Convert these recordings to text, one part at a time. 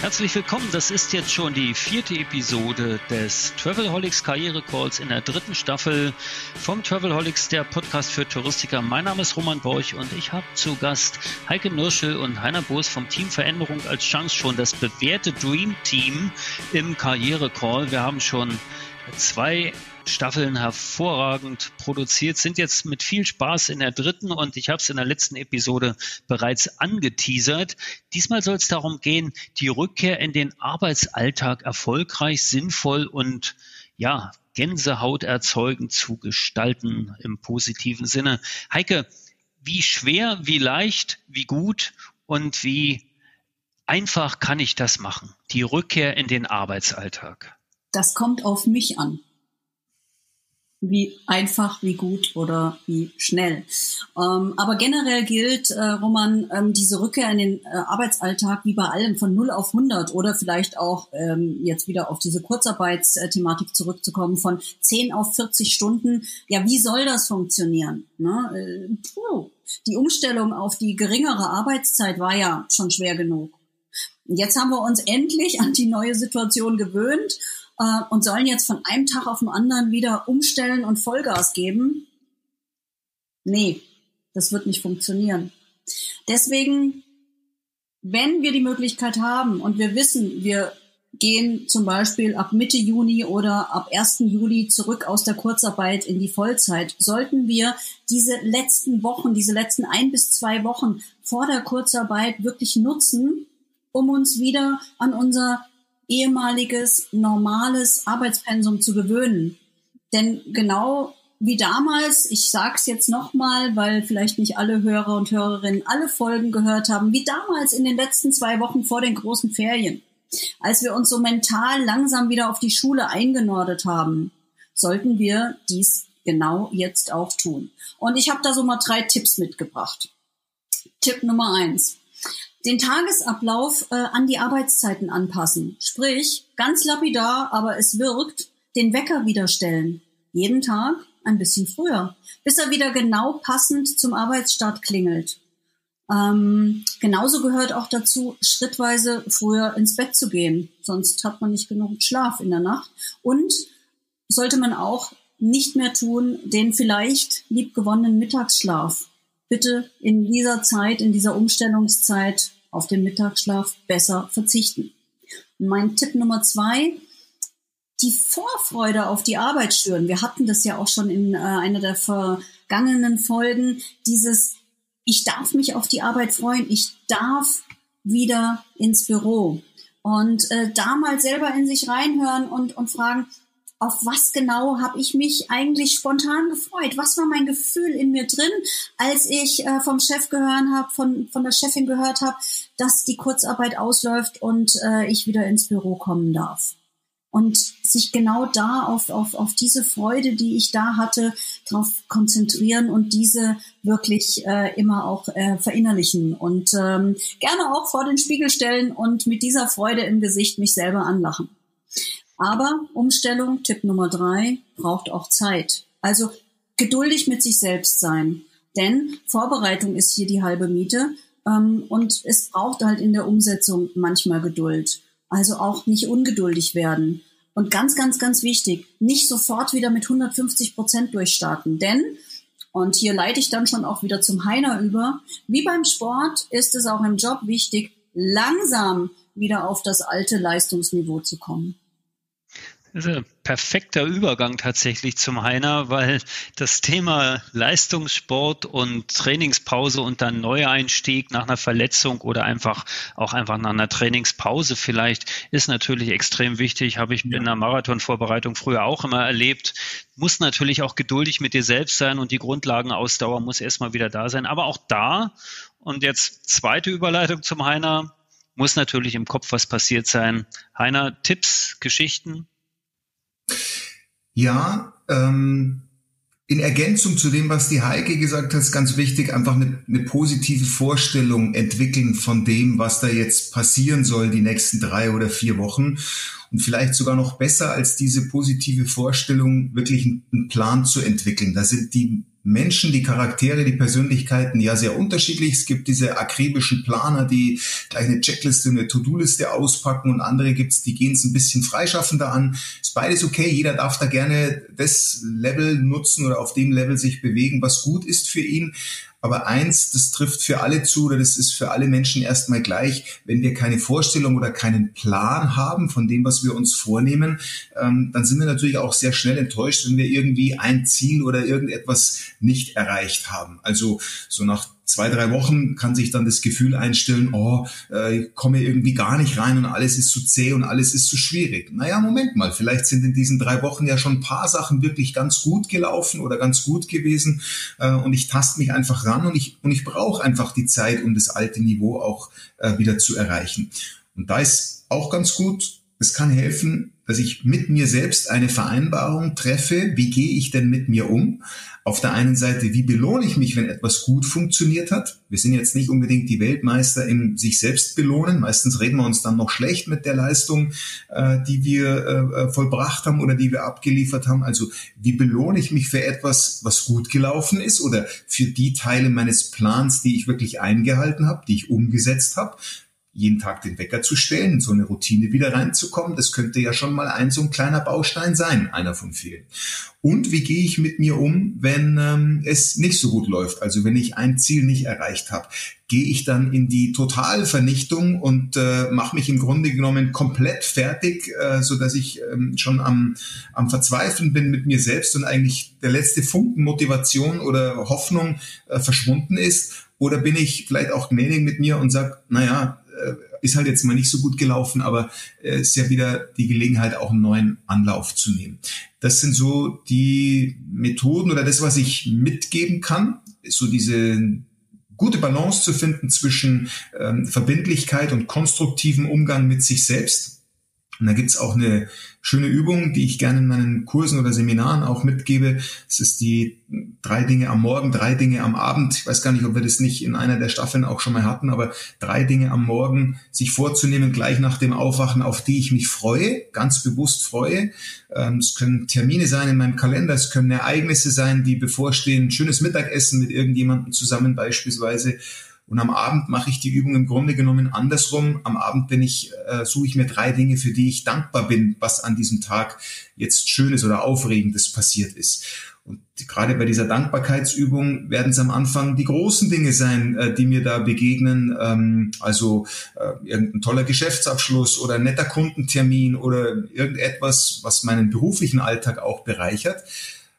Herzlich willkommen. Das ist jetzt schon die vierte Episode des Travelholics Karriere Calls in der dritten Staffel vom Travelholics, der Podcast für Touristiker. Mein Name ist Roman Borch und ich habe zu Gast Heike Nürschel und Heiner Boos vom Team Veränderung als Chance schon das bewährte Dream Team im Karriere Call. Wir haben schon zwei Staffeln hervorragend produziert, sind jetzt mit viel Spaß in der dritten und ich habe es in der letzten Episode bereits angeteasert. Diesmal soll es darum gehen, die Rückkehr in den Arbeitsalltag erfolgreich, sinnvoll und ja, Gänsehaut erzeugend zu gestalten im positiven Sinne. Heike, wie schwer, wie leicht, wie gut und wie einfach kann ich das machen? Die Rückkehr in den Arbeitsalltag. Das kommt auf mich an wie einfach, wie gut oder wie schnell. Ähm, aber generell gilt, äh, Roman, ähm, diese Rückkehr in den äh, Arbeitsalltag wie bei allem von 0 auf 100 oder vielleicht auch ähm, jetzt wieder auf diese Kurzarbeitsthematik zurückzukommen von 10 auf 40 Stunden. Ja, wie soll das funktionieren? Ne? Äh, puh. Die Umstellung auf die geringere Arbeitszeit war ja schon schwer genug. Jetzt haben wir uns endlich an die neue Situation gewöhnt äh, und sollen jetzt von einem Tag auf den anderen wieder umstellen und Vollgas geben. Nee, das wird nicht funktionieren. Deswegen, wenn wir die Möglichkeit haben und wir wissen, wir gehen zum Beispiel ab Mitte Juni oder ab 1. Juli zurück aus der Kurzarbeit in die Vollzeit, sollten wir diese letzten Wochen, diese letzten ein bis zwei Wochen vor der Kurzarbeit wirklich nutzen, um uns wieder an unser ehemaliges normales Arbeitspensum zu gewöhnen. Denn genau wie damals, ich sage es jetzt nochmal, weil vielleicht nicht alle Hörer und Hörerinnen alle Folgen gehört haben, wie damals in den letzten zwei Wochen vor den großen Ferien, als wir uns so mental langsam wieder auf die Schule eingenordet haben, sollten wir dies genau jetzt auch tun. Und ich habe da so mal drei Tipps mitgebracht. Tipp Nummer eins den Tagesablauf äh, an die Arbeitszeiten anpassen. Sprich, ganz lapidar, aber es wirkt, den Wecker wieder stellen. Jeden Tag ein bisschen früher, bis er wieder genau passend zum Arbeitsstart klingelt. Ähm, genauso gehört auch dazu, schrittweise früher ins Bett zu gehen. Sonst hat man nicht genug Schlaf in der Nacht. Und sollte man auch nicht mehr tun, den vielleicht liebgewonnenen Mittagsschlaf bitte in dieser Zeit, in dieser Umstellungszeit auf den Mittagsschlaf besser verzichten. mein Tipp Nummer zwei, die Vorfreude auf die Arbeit stören. Wir hatten das ja auch schon in äh, einer der vergangenen Folgen, dieses, ich darf mich auf die Arbeit freuen, ich darf wieder ins Büro. Und äh, da mal selber in sich reinhören und, und fragen, auf was genau habe ich mich eigentlich spontan gefreut? Was war mein Gefühl in mir drin, als ich äh, vom Chef gehört habe, von, von der Chefin gehört habe, dass die Kurzarbeit ausläuft und äh, ich wieder ins Büro kommen darf? Und sich genau da auf, auf, auf diese Freude, die ich da hatte, darauf konzentrieren und diese wirklich äh, immer auch äh, verinnerlichen und ähm, gerne auch vor den Spiegel stellen und mit dieser Freude im Gesicht mich selber anlachen. Aber Umstellung, Tipp Nummer drei, braucht auch Zeit. Also geduldig mit sich selbst sein. Denn Vorbereitung ist hier die halbe Miete ähm, und es braucht halt in der Umsetzung manchmal Geduld. Also auch nicht ungeduldig werden. Und ganz, ganz, ganz wichtig, nicht sofort wieder mit 150 Prozent durchstarten. Denn, und hier leite ich dann schon auch wieder zum Heiner über, wie beim Sport ist es auch im Job wichtig, langsam wieder auf das alte Leistungsniveau zu kommen. Das ist ein perfekter Übergang tatsächlich zum Heiner, weil das Thema Leistungssport und Trainingspause und dann Neueinstieg nach einer Verletzung oder einfach auch einfach nach einer Trainingspause vielleicht ist natürlich extrem wichtig. Habe ich in der Marathonvorbereitung früher auch immer erlebt. Muss natürlich auch geduldig mit dir selbst sein und die Grundlagenausdauer muss erstmal wieder da sein. Aber auch da, und jetzt zweite Überleitung zum Heiner, muss natürlich im Kopf was passiert sein. Heiner, Tipps, Geschichten, ja, ähm, in Ergänzung zu dem, was die Heike gesagt hat, ist ganz wichtig, einfach eine, eine, positive Vorstellung entwickeln von dem, was da jetzt passieren soll die nächsten drei oder vier Wochen. Und vielleicht sogar noch besser als diese positive Vorstellung, wirklich einen Plan zu entwickeln. Da sind die Menschen, die Charaktere, die Persönlichkeiten ja sehr unterschiedlich. Es gibt diese akribischen Planer, die gleich eine Checkliste, eine To-Do-Liste auspacken und andere gibt's, die gehen es ein bisschen freischaffender an. Ist beides okay. Jeder darf da gerne das Level nutzen oder auf dem Level sich bewegen, was gut ist für ihn. Aber eins, das trifft für alle zu oder das ist für alle Menschen erstmal gleich, wenn wir keine Vorstellung oder keinen Plan haben von dem, was wir uns vornehmen, ähm, dann sind wir natürlich auch sehr schnell enttäuscht, wenn wir irgendwie ein Ziel oder irgendetwas nicht erreicht haben. Also so nach zwei, drei Wochen kann sich dann das Gefühl einstellen, oh, äh, ich komme irgendwie gar nicht rein und alles ist zu zäh und alles ist zu schwierig. Naja, Moment mal, vielleicht sind in diesen drei Wochen ja schon ein paar Sachen wirklich ganz gut gelaufen oder ganz gut gewesen äh, und ich taste mich einfach ran und ich, und ich brauche einfach die Zeit, um das alte Niveau auch äh, wieder zu erreichen. Und da ist auch ganz gut, es kann helfen, dass ich mit mir selbst eine Vereinbarung treffe. Wie gehe ich denn mit mir um? Auf der einen Seite, wie belohne ich mich, wenn etwas gut funktioniert hat? Wir sind jetzt nicht unbedingt die Weltmeister im sich selbst belohnen. Meistens reden wir uns dann noch schlecht mit der Leistung, äh, die wir äh, vollbracht haben oder die wir abgeliefert haben. Also wie belohne ich mich für etwas, was gut gelaufen ist oder für die Teile meines Plans, die ich wirklich eingehalten habe, die ich umgesetzt habe? Jeden Tag den Wecker zu stellen, so eine Routine wieder reinzukommen, das könnte ja schon mal ein so ein kleiner Baustein sein, einer von vielen. Und wie gehe ich mit mir um, wenn ähm, es nicht so gut läuft? Also wenn ich ein Ziel nicht erreicht habe, gehe ich dann in die Totalvernichtung und äh, mache mich im Grunde genommen komplett fertig, äh, so dass ich ähm, schon am, am Verzweifeln bin mit mir selbst und eigentlich der letzte Funken Motivation oder Hoffnung äh, verschwunden ist? Oder bin ich vielleicht auch gnädig mit mir und sage, naja, ist halt jetzt mal nicht so gut gelaufen, aber äh, ist ja wieder die Gelegenheit, auch einen neuen Anlauf zu nehmen. Das sind so die Methoden oder das, was ich mitgeben kann, so diese gute Balance zu finden zwischen ähm, Verbindlichkeit und konstruktivem Umgang mit sich selbst und da gibt's auch eine schöne Übung, die ich gerne in meinen Kursen oder Seminaren auch mitgebe. Es ist die drei Dinge am Morgen, drei Dinge am Abend. Ich weiß gar nicht, ob wir das nicht in einer der Staffeln auch schon mal hatten, aber drei Dinge am Morgen sich vorzunehmen, gleich nach dem Aufwachen, auf die ich mich freue, ganz bewusst freue. Ähm, es können Termine sein in meinem Kalender, es können Ereignisse sein, die bevorstehen, schönes Mittagessen mit irgendjemandem zusammen beispielsweise und am Abend mache ich die Übung im Grunde genommen andersrum. Am Abend bin ich, äh, suche ich mir drei Dinge, für die ich dankbar bin, was an diesem Tag jetzt Schönes oder Aufregendes passiert ist. Und gerade bei dieser Dankbarkeitsübung werden es am Anfang die großen Dinge sein, äh, die mir da begegnen. Ähm, also äh, irgendein toller Geschäftsabschluss oder ein netter Kundentermin oder irgendetwas, was meinen beruflichen Alltag auch bereichert.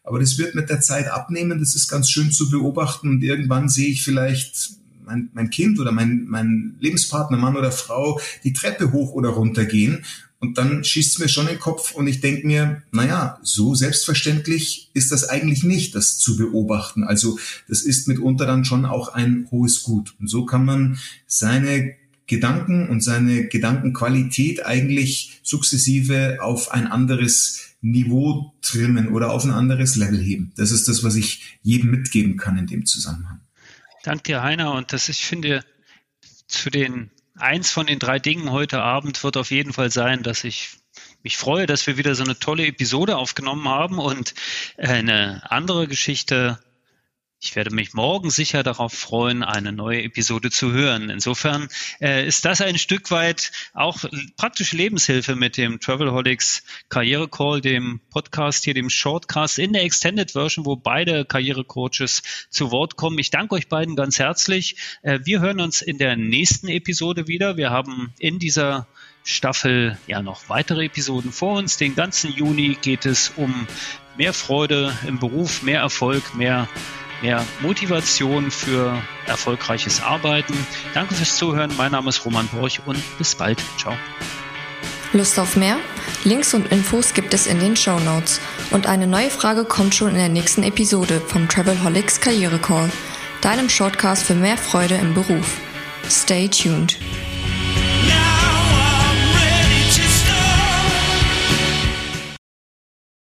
Aber das wird mit der Zeit abnehmen. Das ist ganz schön zu beobachten. Und irgendwann sehe ich vielleicht mein, mein Kind oder mein, mein Lebenspartner, Mann oder Frau, die Treppe hoch oder runter gehen. Und dann schießt es mir schon in den Kopf und ich denke mir, naja, so selbstverständlich ist das eigentlich nicht, das zu beobachten. Also das ist mitunter dann schon auch ein hohes Gut. Und so kann man seine Gedanken und seine Gedankenqualität eigentlich sukzessive auf ein anderes Niveau trimmen oder auf ein anderes Level heben. Das ist das, was ich jedem mitgeben kann in dem Zusammenhang. Danke Heiner. Und das, ich finde, zu den, eins von den drei Dingen heute Abend wird auf jeden Fall sein, dass ich mich freue, dass wir wieder so eine tolle Episode aufgenommen haben und eine andere Geschichte ich werde mich morgen sicher darauf freuen, eine neue Episode zu hören. Insofern äh, ist das ein Stück weit auch praktische Lebenshilfe mit dem Travelholics Karriere Call, dem Podcast hier, dem Shortcast in der Extended Version, wo beide Karrierecoaches zu Wort kommen. Ich danke euch beiden ganz herzlich. Äh, wir hören uns in der nächsten Episode wieder. Wir haben in dieser Staffel ja noch weitere Episoden vor uns. Den ganzen Juni geht es um mehr Freude im Beruf, mehr Erfolg, mehr mehr Motivation für erfolgreiches Arbeiten. Danke fürs Zuhören. Mein Name ist Roman Borch und bis bald. Ciao. Lust auf mehr? Links und Infos gibt es in den Show Notes. Und eine neue Frage kommt schon in der nächsten Episode vom Travelholics Karriere Call, deinem Shortcast für mehr Freude im Beruf. Stay tuned.